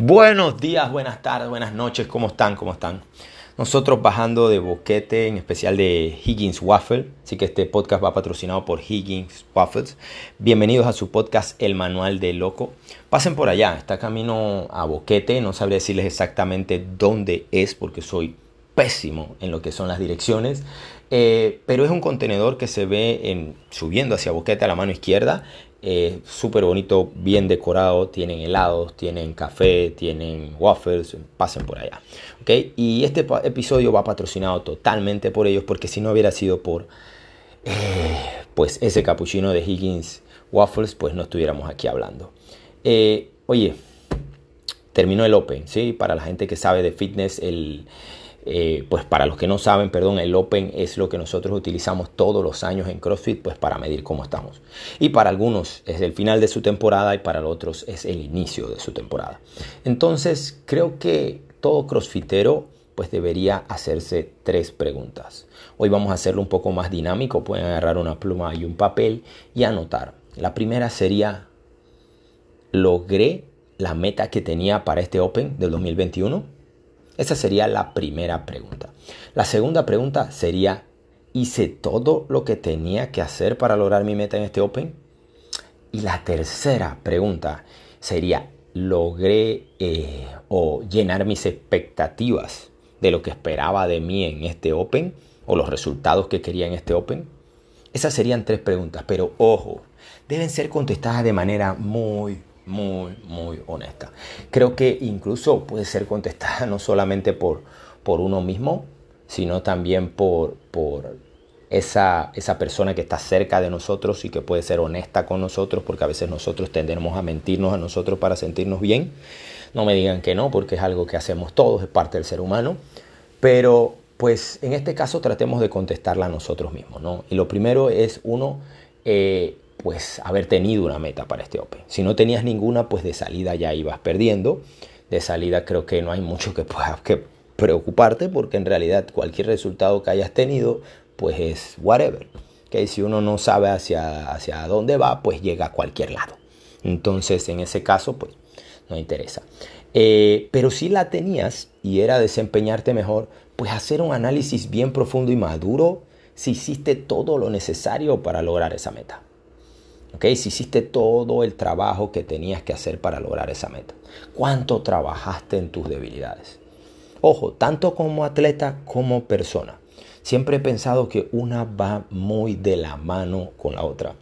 Buenos días, buenas tardes, buenas noches, ¿cómo están? ¿Cómo están? Nosotros bajando de boquete, en especial de Higgins Waffle, así que este podcast va patrocinado por Higgins Waffles. Bienvenidos a su podcast El Manual de Loco. Pasen por allá, está camino a boquete, no sabré decirles exactamente dónde es porque soy pésimo en lo que son las direcciones, eh, pero es un contenedor que se ve en, subiendo hacia boquete a la mano izquierda eh, súper bonito, bien decorado, tienen helados, tienen café, tienen waffles, pasen por allá. ¿okay? Y este episodio va patrocinado totalmente por ellos porque si no hubiera sido por eh, pues ese capuchino de Higgins Waffles, pues no estuviéramos aquí hablando. Eh, oye, terminó el Open, ¿sí? Para la gente que sabe de fitness, el, eh, pues para los que no saben, perdón, el Open es lo que nosotros utilizamos todos los años en CrossFit, pues para medir cómo estamos. Y para algunos es el final de su temporada y para los otros es el inicio de su temporada. Entonces, creo que todo CrossFitero pues debería hacerse tres preguntas. Hoy vamos a hacerlo un poco más dinámico, pueden agarrar una pluma y un papel y anotar. La primera sería, ¿logré la meta que tenía para este Open del 2021? Esa sería la primera pregunta. La segunda pregunta sería, ¿hice todo lo que tenía que hacer para lograr mi meta en este Open? Y la tercera pregunta sería, ¿logré eh, o llenar mis expectativas de lo que esperaba de mí en este Open o los resultados que quería en este Open? Esas serían tres preguntas, pero ojo, deben ser contestadas de manera muy, muy, muy honesta. Creo que incluso puede ser contestada no solamente por, por uno mismo, sino también por, por esa, esa persona que está cerca de nosotros y que puede ser honesta con nosotros, porque a veces nosotros tendemos a mentirnos a nosotros para sentirnos bien. No me digan que no, porque es algo que hacemos todos, es parte del ser humano. Pero pues en este caso tratemos de contestarla a nosotros mismos, ¿no? Y lo primero es uno, eh, pues haber tenido una meta para este Open. Si no tenías ninguna, pues de salida ya ibas perdiendo. De salida creo que no hay mucho que puedas que preocuparte porque en realidad cualquier resultado que hayas tenido, pues es whatever. Que si uno no sabe hacia, hacia dónde va, pues llega a cualquier lado. Entonces, en ese caso, pues no interesa. Eh, pero si la tenías y era desempeñarte mejor, pues hacer un análisis bien profundo y maduro si hiciste todo lo necesario para lograr esa meta. Si hiciste todo el trabajo que tenías que hacer para lograr esa meta. ¿Cuánto trabajaste en tus debilidades? Ojo, tanto como atleta como persona. Siempre he pensado que una va muy de la mano con la otra.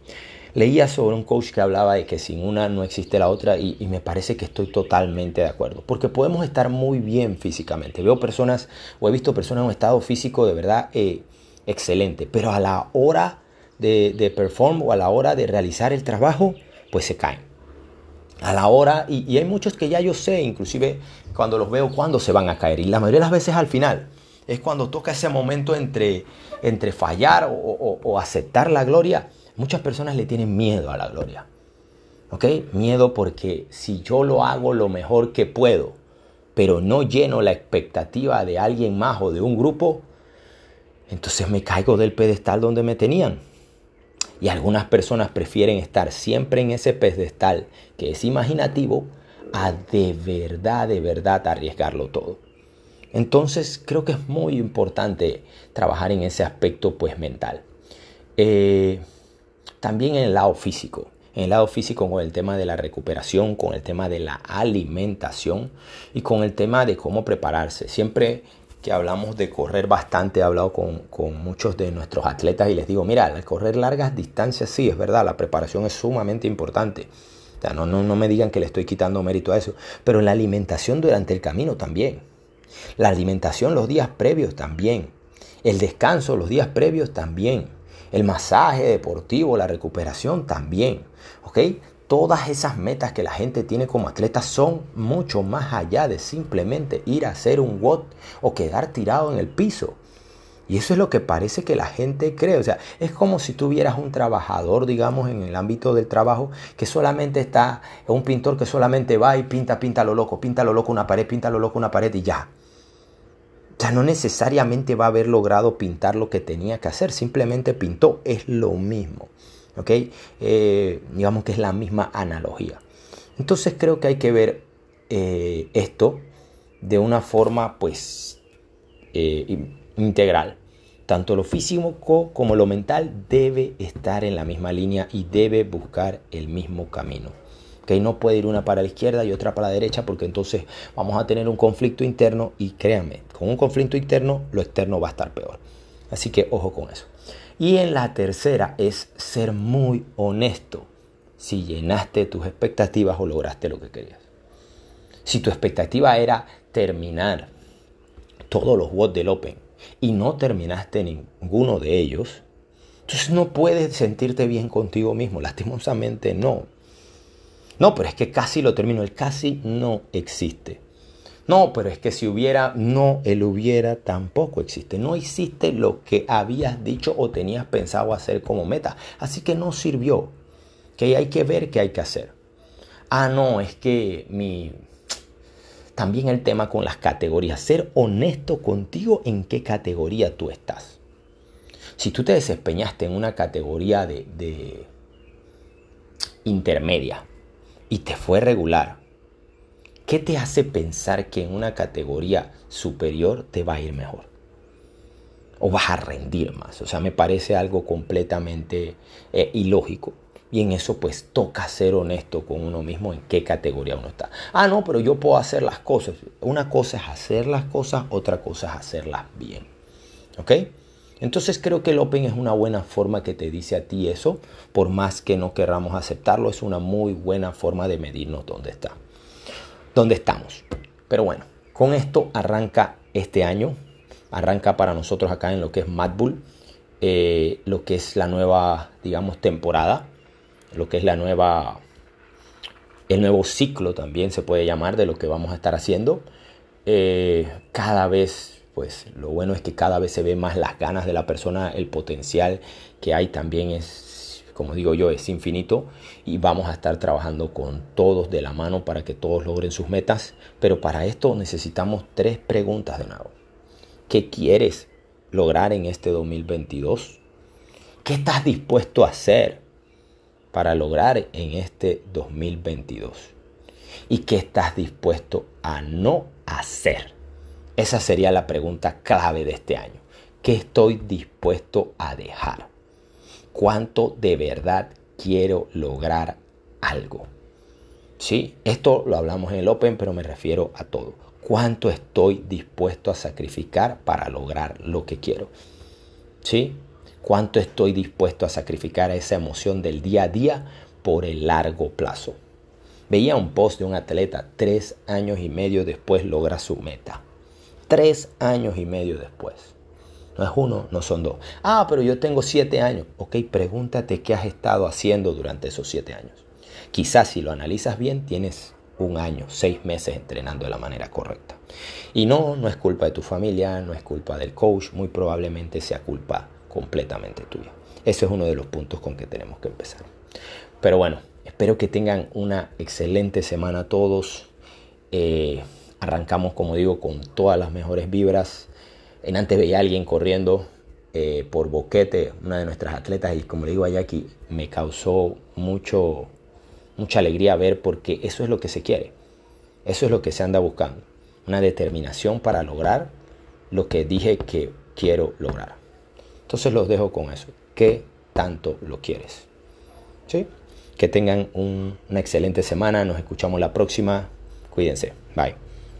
Leía sobre un coach que hablaba de que sin una no existe la otra y, me parece que estoy totalmente de acuerdo. Porque podemos estar muy bien físicamente. Veo personas o he visto personas en un estado físico de verdad eh, excelente. Pero a la hora de, de perform o a la hora de realizar el trabajo, pues se caen. A la hora, y, hay muchos que ya yo sé, inclusive cuando los veo, cuándo se van a caer. Y la mayoría de las veces al final. Es cuando toca ese momento entre, entre fallar o, aceptar la gloria. Muchas personas le tienen miedo a la gloria. ¿Ok? Miedo porque si yo lo hago lo mejor que puedo, pero no lleno la expectativa de alguien más o de un grupo, entonces me caigo del pedestal donde me tenían. Y algunas personas prefieren estar siempre en ese pedestal que es imaginativo a de verdad, de verdad arriesgarlo todo. Entonces creo que es muy importante trabajar en ese aspecto pues mental. Eh, también en el lado físico. En el lado físico con el tema de la recuperación, con el tema de la alimentación y con el tema de cómo prepararse. Siempre que hablamos de correr bastante, he hablado con, muchos de nuestros atletas y les digo, mira, al correr largas distancias sí, es verdad, la preparación es sumamente importante. O sea, no, no, no me digan que le estoy quitando mérito a eso, pero la alimentación durante el camino también. La alimentación los días previos también. El descanso los días previos también. El masaje deportivo, la recuperación también. ¿Ok? Todas esas metas que la gente tiene como atleta son mucho más allá de simplemente ir a hacer un WOD o quedar tirado en el piso. Y eso es lo que parece que la gente cree. O sea, es como si tuvieras un trabajador, digamos, en el ámbito del trabajo, que solamente está, un pintor que solamente va y pinta, pinta lo loco, pinta lo loco una pared, pinta lo loco una pared y ya. O sea, no necesariamente va a haber logrado pintar lo que tenía que hacer, simplemente pintó. Es lo mismo. ¿Ok? Eh, digamos que es la misma analogía. Entonces creo que hay que ver eh, esto de una forma pues eh, integral. Tanto lo físico como lo mental debe estar en la misma línea y debe buscar el mismo camino. que No puede ir una para la izquierda y otra para la derecha porque entonces vamos a tener un conflicto interno y créanme, con un conflicto interno lo externo va a estar peor. Así que ojo con eso. Y en la tercera es ser muy honesto si llenaste tus expectativas o lograste lo que querías. Si tu expectativa era terminar todos los WOD del Open y no terminaste ninguno de ellos, entonces no puedes sentirte bien contigo mismo. Lastimosamente no. No, pero es que casi lo termino. El casi no existe. No, pero es que si hubiera, no, el hubiera tampoco existe. No hiciste lo que habías dicho o tenías pensado hacer como meta. Así que no sirvió. Que hay que ver qué hay que hacer. Ah, no, es que mi... También el tema con las categorías. Ser honesto contigo en qué categoría tú estás. Si tú te desempeñaste en una categoría de, de intermedia y te fue regular, ¿Qué te hace pensar que en una categoría superior te va a ir mejor? O vas a rendir más. O sea, me parece algo completamente eh, ilógico. Y en eso pues toca ser honesto con uno mismo en qué categoría uno está. Ah, no, pero yo puedo hacer las cosas. Una cosa es hacer las cosas, otra cosa es hacerlas bien. ¿Ok? Entonces creo que el Open es una buena forma que te dice a ti eso. Por más que no querramos aceptarlo, es una muy buena forma de medirnos dónde está dónde estamos. Pero bueno, con esto arranca este año, arranca para nosotros acá en lo que es Mad Bull, eh, lo que es la nueva, digamos, temporada, lo que es la nueva, el nuevo ciclo también se puede llamar de lo que vamos a estar haciendo. Eh, cada vez, pues lo bueno es que cada vez se ve más las ganas de la persona, el potencial que hay también es como digo yo, es infinito y vamos a estar trabajando con todos de la mano para que todos logren sus metas. Pero para esto necesitamos tres preguntas de nuevo. ¿Qué quieres lograr en este 2022? ¿Qué estás dispuesto a hacer para lograr en este 2022? ¿Y qué estás dispuesto a no hacer? Esa sería la pregunta clave de este año. ¿Qué estoy dispuesto a dejar? Cuánto de verdad quiero lograr algo. Sí, esto lo hablamos en el Open, pero me refiero a todo. ¿Cuánto estoy dispuesto a sacrificar para lograr lo que quiero? ¿Sí? ¿Cuánto estoy dispuesto a sacrificar esa emoción del día a día por el largo plazo? Veía un post de un atleta, tres años y medio después logra su meta. Tres años y medio después. No es uno, no son dos. Ah, pero yo tengo siete años. Ok, pregúntate qué has estado haciendo durante esos siete años. Quizás si lo analizas bien, tienes un año, seis meses entrenando de la manera correcta. Y no, no es culpa de tu familia, no es culpa del coach, muy probablemente sea culpa completamente tuya. Ese es uno de los puntos con que tenemos que empezar. Pero bueno, espero que tengan una excelente semana todos. Eh, arrancamos, como digo, con todas las mejores vibras. En antes veía a alguien corriendo eh, por boquete, una de nuestras atletas, y como le digo a Jackie, me causó mucho, mucha alegría ver porque eso es lo que se quiere. Eso es lo que se anda buscando. Una determinación para lograr lo que dije que quiero lograr. Entonces los dejo con eso. ¿Qué tanto lo quieres? ¿Sí? Que tengan una excelente semana. Nos escuchamos la próxima. Cuídense. Bye.